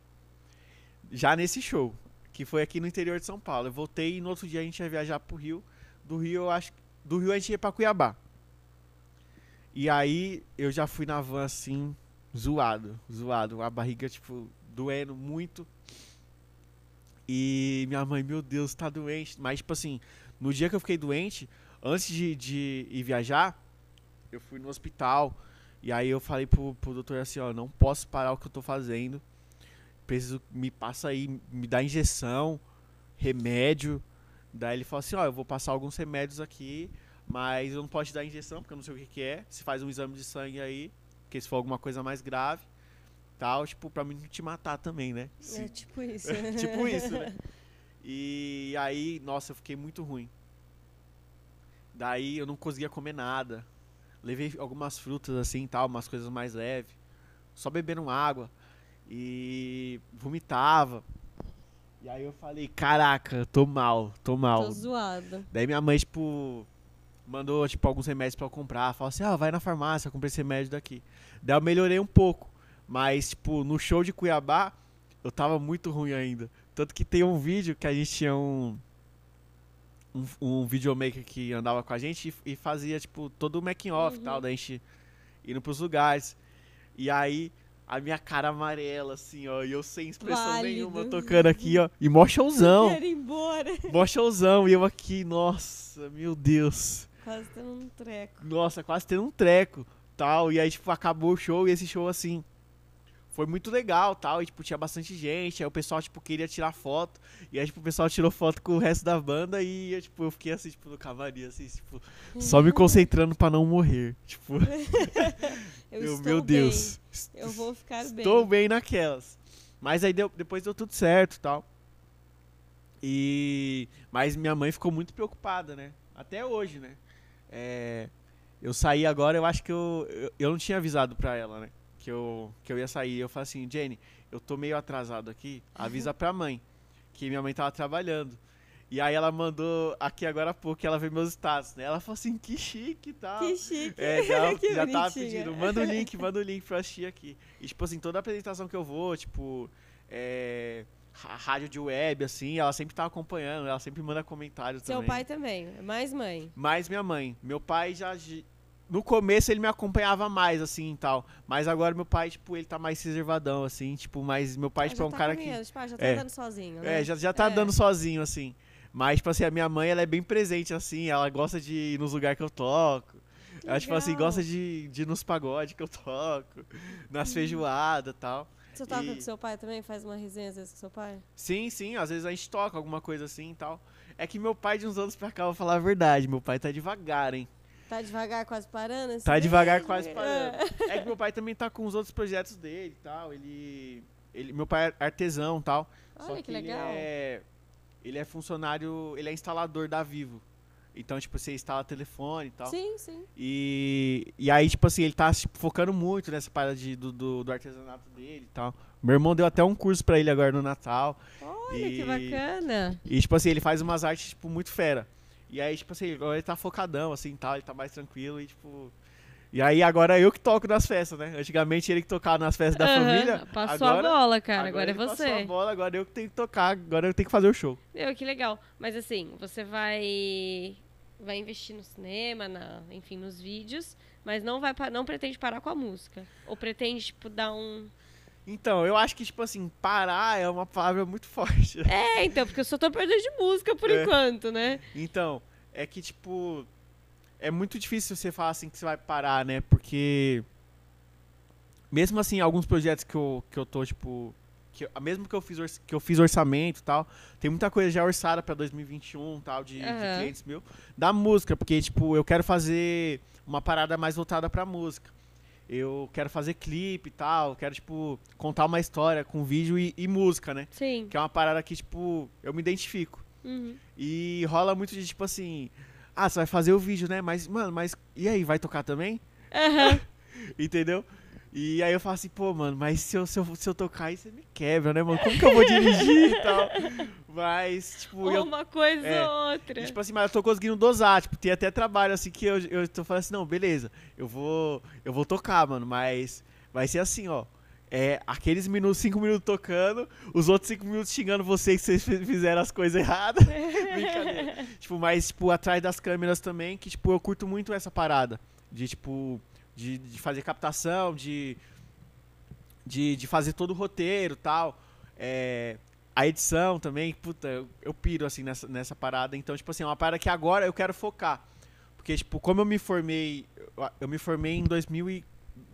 Já nesse show, que foi aqui no interior de São Paulo. Eu voltei e no outro dia a gente ia viajar pro Rio. Do Rio eu acho do Rio a gente ia pra Cuiabá. E aí eu já fui na van assim, zoado, zoado, a barriga tipo doendo muito. E minha mãe, meu Deus, tá doente. Mas tipo assim, no dia que eu fiquei doente, antes de, de ir viajar, eu fui no hospital. E aí eu falei pro, pro doutor assim, ó, não posso parar o que eu tô fazendo. Preciso, me passa aí, me dá injeção, remédio. Daí ele falou assim, ó, eu vou passar alguns remédios aqui, mas eu não posso te dar injeção, porque eu não sei o que, que é. Se faz um exame de sangue aí, porque se for alguma coisa mais grave, tal, tipo, pra mim não te matar também, né? É Se- tipo [laughs] isso. tipo isso, né? [laughs] E aí, nossa, eu fiquei muito ruim. Daí eu não conseguia comer nada. Levei algumas frutas assim, tal, umas coisas mais leves. Só bebendo água e vomitava. E aí eu falei, caraca, tô mal, tô mal. Tô zoada. Daí minha mãe, tipo, mandou, tipo, alguns remédios pra eu comprar. Falou assim, ah, vai na farmácia, comprei esse remédio daqui. Daí eu melhorei um pouco. Mas, tipo, no show de Cuiabá, eu tava muito ruim ainda. Tanto que tem um vídeo que a gente tinha um. Um, um videomaker que andava com a gente e, e fazia, tipo, todo o making off e Uhum. tal, da gente indo pros lugares. E aí, a minha cara amarela, assim, ó, e eu sem expressão Válido. nenhuma, tocando aqui, ó, e mó showzão, Quero ir embora. mó showzão, e eu aqui, nossa, meu Deus. Quase tendo um treco. Nossa, quase tendo um treco, tal. E aí, tipo, acabou o show e esse show, assim, foi muito legal, tal. E, tipo, tinha bastante gente. Aí o pessoal, tipo, queria tirar foto. E aí, tipo, o pessoal tirou foto com o resto da banda e, eu, tipo, eu fiquei, assim, tipo, no camarim, assim, tipo, só me [laughs] concentrando pra não morrer. Tipo, [laughs] Eu meu, estou meu bem. Deus. Eu vou ficar bem. Estou bem naquelas. Mas aí deu, depois deu tudo certo, tal. E mas minha mãe ficou muito preocupada, né? Até hoje, né? É, eu saí agora, eu acho que eu, eu, eu não tinha avisado pra ela, né? Que eu, que eu ia sair. Eu falei assim, Jenny, eu tô meio atrasado aqui, avisa pra mãe. Que minha mãe tava trabalhando. E aí ela mandou aqui agora há pouco, ela vê meus status, né? Ela falou assim, que chique e tal. Que chique. É, já, [laughs] Que já tava pedindo, manda o link, manda o link pra assistir aqui. E, tipo assim, toda apresentação que eu vou, tipo, é, rádio de web, assim, ela sempre tá acompanhando, ela sempre manda comentários Seu também. pai também. Mais mãe. Mais minha mãe. Meu pai já... No começo ele me acompanhava mais, assim, e tal. Mas agora meu pai, tipo, ele tá mais reservadão, assim, tipo, mas meu pai, Ah, tipo, é um tá cara que... Tipo, ah, já tá é. andando sozinho, né? É, já, já tá É. dando sozinho, assim. Mas, tipo assim, a minha mãe, ela é bem presente, assim, ela gosta de ir nos lugares que eu toco. Ela, tipo assim, legal. gosta de, de ir nos pagodes que eu toco, nas Uhum. feijoadas e tal. Você toca E- com seu pai também? Faz uma resenha às vezes com seu pai? Sim, sim, às vezes a gente toca alguma coisa assim e tal. É que meu pai, de uns anos pra cá, eu vou falar a verdade, meu pai tá devagar, hein? Tá devagar, quase parando? assim? Tá devagar, quase é. parando. É que meu pai também tá com os outros projetos dele e tal. Ele, ele. Meu pai é artesão e tal. Olha que Ele legal. é, ele é funcionário. Ele é instalador da Vivo. Então, tipo, você instala telefone e tal. Sim, sim. E, e aí, tipo assim, ele tá tipo, focando muito nessa parada de, do, do, do artesanato dele e tal. Meu irmão deu até um curso pra ele agora no Natal. Olha E- que bacana. E, tipo assim, ele faz umas artes, tipo, muito fera. E aí, tipo assim, agora ele tá focadão, assim, tal, ele tá mais tranquilo e, tipo... E aí, agora eu que toco nas festas, né? Antigamente ele que tocava nas festas da família. Passou agora, a bola, cara. Agora, é ele passou você. a bola, agora eu que tenho que tocar, agora eu tenho que fazer o show. Meu, que legal. Mas assim, você vai vai investir no cinema, na, enfim, nos vídeos, mas não vai não pretende parar com a música. Ou pretende tipo dar um Então, eu acho que, tipo assim, parar é uma palavra muito forte. É, então, porque eu só tô perdendo de música por É. enquanto, né? Então, é que, tipo, é muito difícil você falar assim que você vai parar, né? Porque, mesmo assim, alguns projetos que eu, que eu tô, tipo, que, mesmo que eu, fiz que eu fiz orçamento e tal, tem muita coisa já orçada pra 2021 tal, de, de Aham. clientes mil, da música, porque, tipo, eu quero fazer uma parada mais voltada pra música. Eu quero fazer clipe e tal, quero, tipo, contar uma história com vídeo e, e música, né? Sim. Que é uma parada que, tipo, eu me identifico. Uhum. E rola muito de tipo assim. Ah, você vai fazer o vídeo, né? Mas, mano, mas e aí, vai tocar também? Aham. [laughs] Entendeu? E aí eu falo assim, pô, mano, mas se eu, se eu, se eu tocar aí, você me quebra, né, mano? Como que eu vou dirigir e tal? [laughs] Mas, tipo, Ou eu. uma coisa é, ou outra. e, tipo assim, mas eu tô conseguindo dosar, tipo, tem até trabalho assim que eu, eu tô falando assim, não, beleza, eu vou. Eu vou tocar, mano, mas vai ser assim, ó. É, aqueles minutos, cinco minutos tocando, os outros cinco minutos xingando vocês que vocês fi- [laughs] fizeram as coisas erradas. [laughs] Brincadeira. Tipo, mas, tipo, atrás das câmeras também, que, tipo, eu curto muito essa parada. De, tipo, de, de fazer captação, de, de, de fazer todo o roteiro tal. É, a edição também, puta, eu, eu piro, assim, nessa, nessa parada. Então, tipo assim, é uma parada que agora eu quero focar. Porque, tipo, como eu me formei, eu, eu me formei em, 2000 e,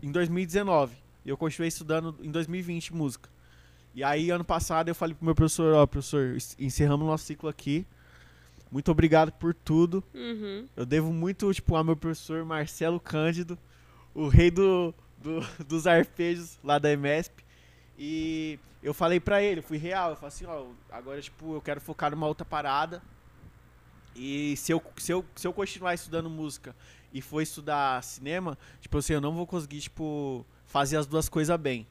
em 2019. E eu continuei estudando em 2020 música. E aí, ano passado, eu falei pro meu professor, ó, professor, es- encerramos o nosso ciclo aqui. Muito obrigado por tudo. Uhum. Eu devo muito, tipo, ao meu professor Marcelo Cândido, o rei do, do- [laughs] dos arpejos lá da EMESP. E eu falei pra ele, fui real, eu falei assim, ó, agora, tipo, eu quero focar numa outra parada. E se eu, se eu, se eu continuar estudando música e for estudar cinema, tipo assim, eu não vou conseguir, tipo, fazer as duas coisas bem.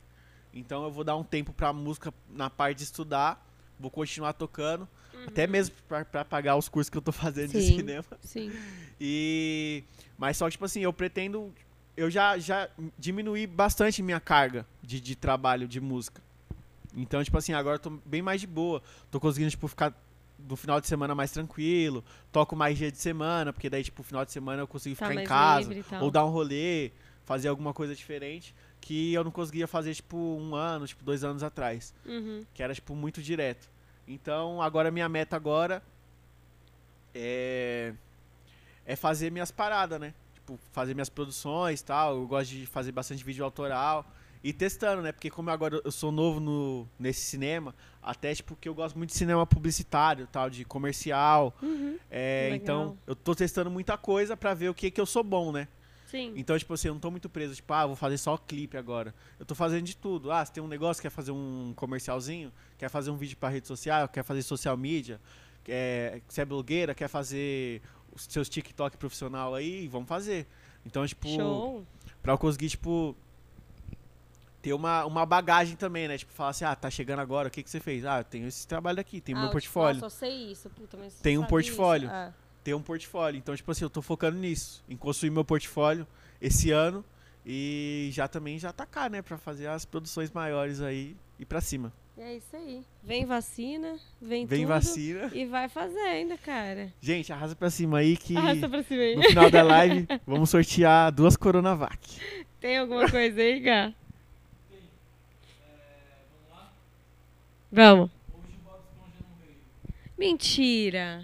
Então eu vou dar um tempo pra música na parte de estudar, vou continuar tocando, até mesmo pra, pra pagar os cursos que eu tô fazendo de Sim. cinema. Sim. [laughs] E mas só que tipo assim, eu pretendo eu já já diminuí bastante minha carga de, de trabalho de música. Então, tipo assim, agora eu tô bem mais de boa. Tô conseguindo, tipo, ficar no final de semana mais tranquilo. Toco mais dia de semana, porque daí, tipo, final de semana eu consigo Tá ficar em casa. livre e tal. Ou dar um rolê, fazer alguma coisa diferente. Que eu não conseguia fazer, tipo, um ano, tipo, dois anos atrás. Uhum. Que era, tipo, muito direto. Então, agora minha meta agora é, é fazer minhas paradas, né? Tipo, fazer minhas produções e tal. Eu gosto de fazer bastante vídeo autoral. E testando, né? Porque como agora eu sou novo no, nesse cinema, até tipo que eu gosto muito de cinema publicitário, tal, de comercial. Uhum. É, então, eu tô testando muita coisa pra ver o que que eu sou bom, né? Sim. Então, tipo assim, eu não tô muito preso, tipo, ah, vou fazer só clipe agora. Eu tô fazendo de tudo. Ah, você tem um negócio, quer fazer um comercialzinho, quer fazer um vídeo pra rede social, quer fazer social media, quer, você é blogueira, quer fazer os seus TikTok profissional aí, vamos fazer. Então, tipo, Show. pra eu conseguir, tipo, ter uma, uma bagagem também, né? Tipo, falar assim, ah, tá chegando agora, o que que você fez? Ah, eu tenho esse trabalho aqui, tem ah, meu eu, portfólio. Nossa, eu sei isso, puta, mas Tem um portfólio. Ah. Ter um portfólio. Então, tipo assim, eu tô focando nisso, em construir meu portfólio esse ano e já também já atacar, né, Pra fazer as produções maiores aí e pra cima. É isso aí. Vem vacina, vem, Vem tudo. vacina. E vai fazendo, cara. Gente, arrasa pra cima aí que Arrasta pra cima aí. no final da live vamos sortear duas Coronavac. [laughs] Tem alguma coisa aí, Gá? Vamos. Mentira.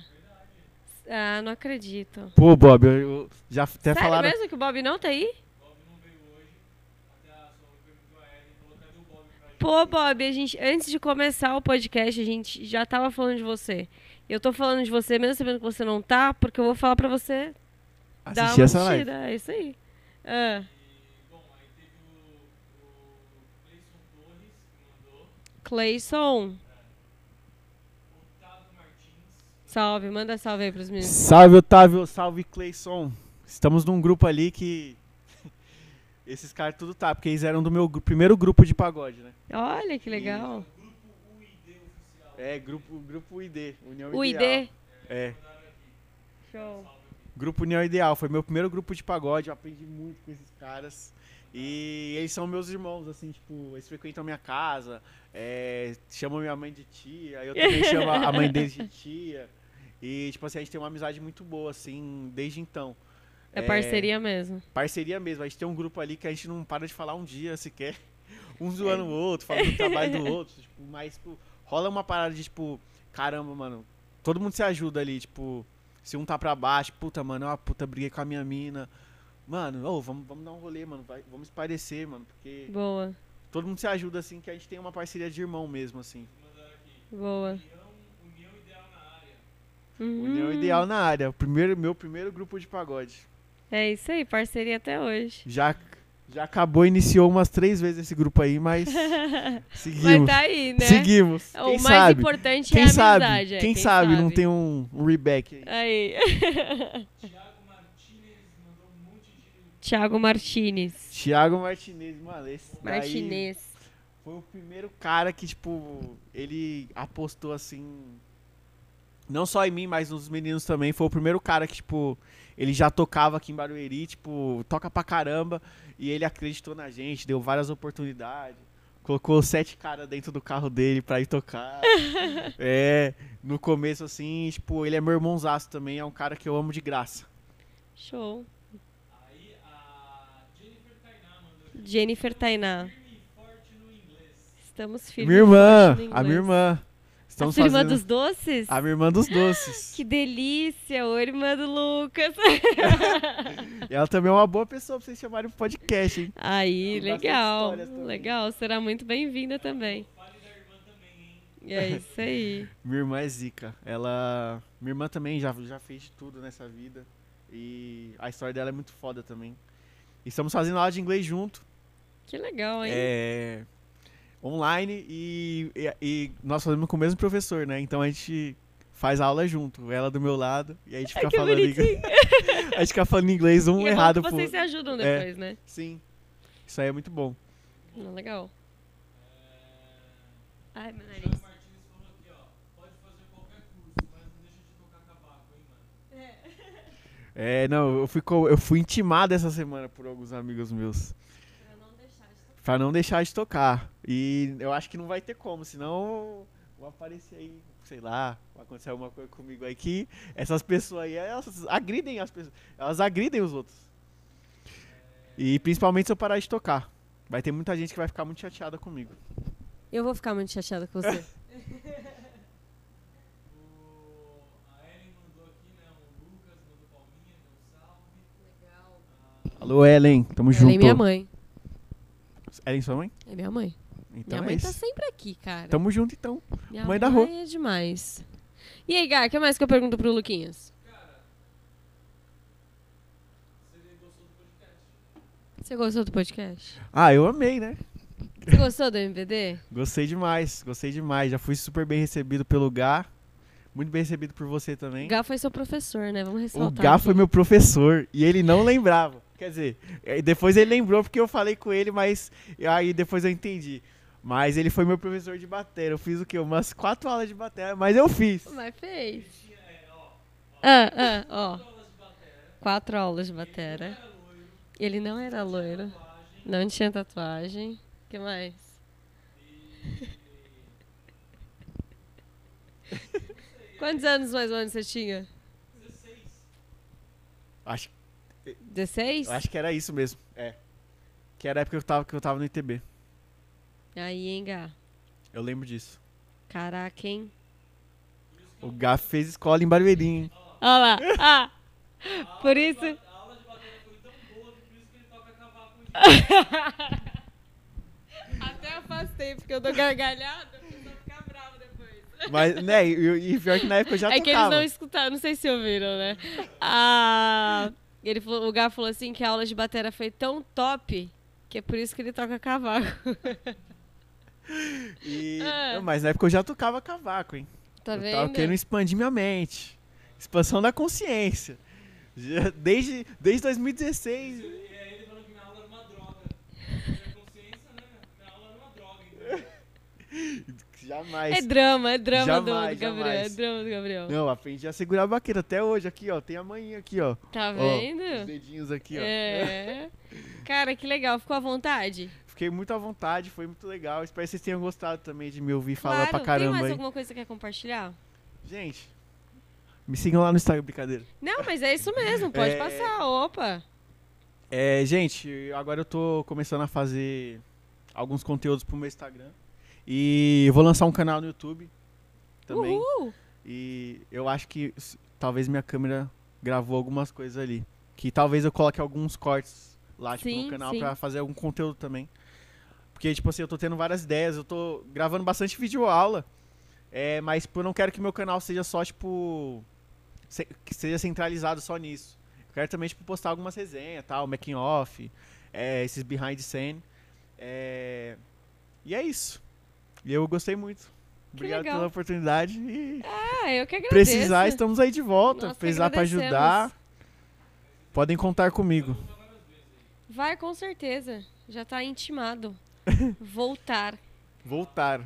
Ah, não acredito. Pô, Bob, eu, eu já até Sério falaram. mesmo que o Bob não tá aí? Pô, Bob, a gente, antes de começar o podcast, a gente já tava falando de você. Eu tô falando de você, mesmo sabendo que você não tá, porque eu vou falar pra você dar Assistir uma essa live. assistida. É isso aí. Ah, Clayson. Salve, manda salve aí pros meninos. Salve, Otávio, salve, Cleison. Estamos num grupo ali que. [laughs] Esses caras tudo tá, porque eles eram do meu primeiro grupo de pagode, né? Olha que legal. É, grupo, grupo ID, União O Ideal. ID. É, Show. Grupo União Ideal, foi meu primeiro grupo de pagode, eu aprendi muito com esses caras. E eles são meus irmãos, assim, tipo, eles frequentam minha casa, é, chamam minha mãe de tia, eu também chamo a mãe deles de tia. E, tipo assim, a gente tem uma amizade muito boa, assim, desde então. É parceria mesmo. Parceria mesmo, a gente tem um grupo ali que a gente não para de falar um dia sequer. [laughs] Um zoando o outro, falando do trabalho do [laughs] outro, tipo, mas, tipo, rola uma parada de, tipo, caramba, mano, todo mundo se ajuda ali, tipo, se um tá pra baixo, puta, mano, ó, puta, briguei com a minha mina. Mano, ô, vamos, vamos dar um rolê, mano, vai, vamos esparecer, mano, porque Boa, todo mundo se ajuda, assim, que a gente tem uma parceria de irmão mesmo, assim. boa. União Ideal na área, o primeiro, meu primeiro grupo de pagode. É isso aí, parceria até hoje. Já, já acabou, iniciou umas três vezes esse grupo aí, mas Mas [laughs] seguimos. tá aí, né? Seguimos. O Quem mais sabe? importante Quem é a sabe? amizade. é, quem, sabe, não tem um, um reback aí. Aí. [laughs] Thiago Martinez. Thiago Martinez, mano, esse Martinez. foi o primeiro cara que, tipo, ele apostou assim. Não só em mim, mas nos meninos também. Foi o primeiro cara que, tipo, ele já tocava aqui em Barueri, tipo, toca pra caramba. E ele acreditou na gente, deu várias oportunidades. Colocou sete caras dentro do carro dele pra ir tocar. [laughs] é, no começo, assim, tipo, ele é meu irmãozaço também, é um cara que eu amo de graça. Show. Jennifer Tainá. Estamos firmes minha e irmã, a minha inglês. Irmã. A Estamos sua irmã fazendo... dos doces? A minha irmã dos doces. [laughs] Que delícia, ô irmã do Lucas. [laughs] E ela também é uma boa pessoa pra vocês chamarem pro podcast, hein? Aí, Tem legal. Legal, será muito bem-vinda também. É isso aí. [laughs] Minha irmã é zica. Ela. Minha irmã também já, já fez de tudo nessa vida. E a história dela é muito foda também. E estamos fazendo aula de inglês junto. Que legal, hein? É. Online e, e, e nós fazemos com o mesmo professor, né? Então a gente faz aula junto. Ela do meu lado. E a gente fica que falando inglês. [laughs] a gente fica falando inglês um e é bom errado que pro. vocês se ajudam É. depois, né? Sim. Isso aí é muito bom. Não, legal. Ai, meu nariz. É, não, eu fui, eu fui intimado essa semana por alguns amigos meus. Pra não deixar de tocar. E eu acho que não vai ter como, senão vou aparecer aí, sei lá, vai acontecer alguma coisa comigo aí que essas pessoas aí, elas agridem as pessoas. Elas agridem os outros. E principalmente se eu parar de tocar. Vai ter muita gente que vai ficar muito chateada comigo. Eu vou ficar muito chateada com você. [laughs] Alô, Ellen, tamo Ela junto. é minha mãe. Ellen, sua mãe? É minha mãe. Então minha é mãe tá isso. sempre aqui, cara. Tamo junto então. Minha mãe da Rô. é demais. E aí, Gá, o que mais que eu pergunto pro Luquinhas? Você gostou do podcast? Ah, eu amei, né? Você gostou do MVD? Gostei demais, gostei demais. Já fui super bem recebido pelo Gá. Muito bem recebido por você também. O Gá foi seu professor, né? Vamos O ressaltar. Gá aqui. foi meu professor e ele não lembrava. Quer dizer, eh, depois ele lembrou porque eu falei com ele, mas aí depois eu entendi. Mas ele foi meu professor de bateria. Eu fiz o quê? Umas quatro aulas de bateria, mas eu fiz. Mas fez. Ah, ah, ó. Quatro aulas de batera. Ele não era loiro. Não tinha tatuagem. O que mais? [laughs] Quantos anos mais ou menos você tinha? Acho, 16? acho que era isso mesmo. É. Que era a época que eu tava, que eu tava no ITB. Aí, hein, Gá? Eu lembro disso. Caraca, hein? O Gá fez escola em Barueri, hein? Olha lá. Ah! Por isso. Até afastei, porque eu dou gargalhada, a pessoa fica brava depois. Mas, né, e, e pior que na época eu já é que eles tocava. não escutaram, não sei se ouviram, né? Ah, ele falou, o Gá falou assim que a aula de bateria foi tão top que é por isso que ele toca cavaco. [laughs] E- Ah. não, Mas na época eu já tocava cavaco, hein? Tá eu vendo? tava querendo expandir minha mente. Expansão da consciência. Já- Desde, desde 2016. E aí ele falou que minha aula era uma droga. Minha consciência, né? Minha aula era uma droga, entendeu? [laughs] Jamais. É drama, é drama do- Jamais, do Gabriel. jamais. É drama do Gabriel. Não, aprendi a segurar a baqueta até hoje aqui, ó. Tem a manhinha aqui, ó. Tá Ó, vendo? os dedinhos aqui, ó. É. [laughs] Cara, que legal. Ficou à vontade? Fiquei muito à vontade, foi muito legal. Espero que vocês tenham gostado também de me ouvir falar claro. pra Tem caramba mais aí. alguma coisa que você quer compartilhar? Gente, me sigam lá no Instagram, brincadeira. Não, mas é isso mesmo. Pode [laughs] É. passar. Opa. É, gente, agora eu tô começando a fazer alguns conteúdos pro meu Instagram. E vou lançar um canal no YouTube também. Uhul. E eu acho que talvez minha câmera gravou algumas coisas ali. Que talvez eu coloque alguns cortes lá tipo, Sim, no canal sim. pra fazer algum conteúdo também. Porque, tipo assim, eu tô tendo várias ideias, eu tô gravando bastante vídeo aula. É, mas tipo, eu não quero que meu canal seja só, tipo. se- que seja centralizado só nisso. Eu quero também, tipo, postar algumas resenhas, tal, making off, é, esses behind the scene. É, e é isso. E eu gostei muito. Obrigado pela oportunidade e Ah, eu que agradeço. precisar, estamos aí de volta. Nós precisar pra agradecemos. ajudar, podem contar comigo. Vai, com certeza. Já tá intimado. [laughs] Voltar. Voltar.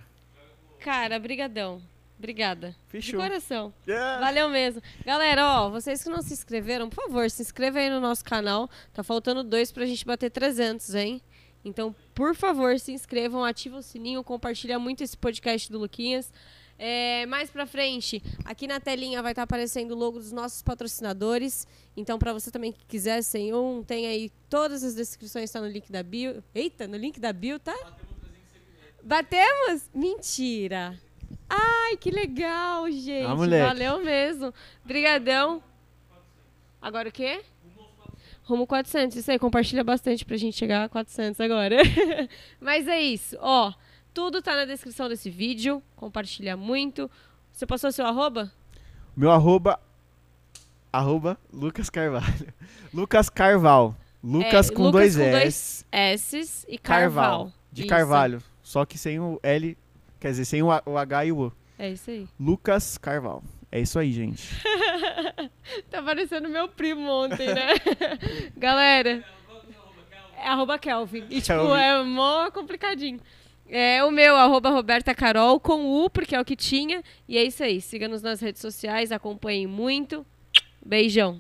Cara, brigadão. Obrigada. Fechou. De coração. Yeah. Valeu mesmo. Galera, ó, vocês que não se inscreveram, por favor, se inscreva aí no nosso canal. Tá faltando dois pra gente bater 300, hein? Então, por favor, se inscrevam, ativa o sininho, compartilha muito esse podcast do Luquinhas. É, mais pra frente, aqui na telinha vai estar aparecendo o logo dos nossos patrocinadores. Então, pra você também que quiser ser um, tem aí todas as descrições, tá no link da bio. Eita, no link da bio, tá? Batemos? Mentira! Ai, que legal, gente. Ah. Valeu mesmo. Brigadão. Agora o quê? Rumo 400. Isso aí, compartilha bastante pra gente chegar a 400 agora. [laughs] Mas é isso, ó. Tudo tá na descrição desse vídeo. Compartilha muito. Você passou seu arroba? Meu arroba. Arroba Lucas Carvalho. [laughs] Lucas Carval. Lucas É, com Lucas dois com dois S. S's e Carval. De Isso. Carvalho. Só que sem o L. Quer dizer, sem o H e o O. É isso aí. Lucas Carval. É isso aí, gente. [laughs] Tá parecendo meu primo ontem, né? [laughs] Galera. É arroba Kelvin. E, tipo, Kelvin. é mó complicadinho. É o meu, arroba Roberta Carol, com U, porque é o que tinha. E é isso aí. Siga-nos nas redes sociais, acompanhem muito. Beijão.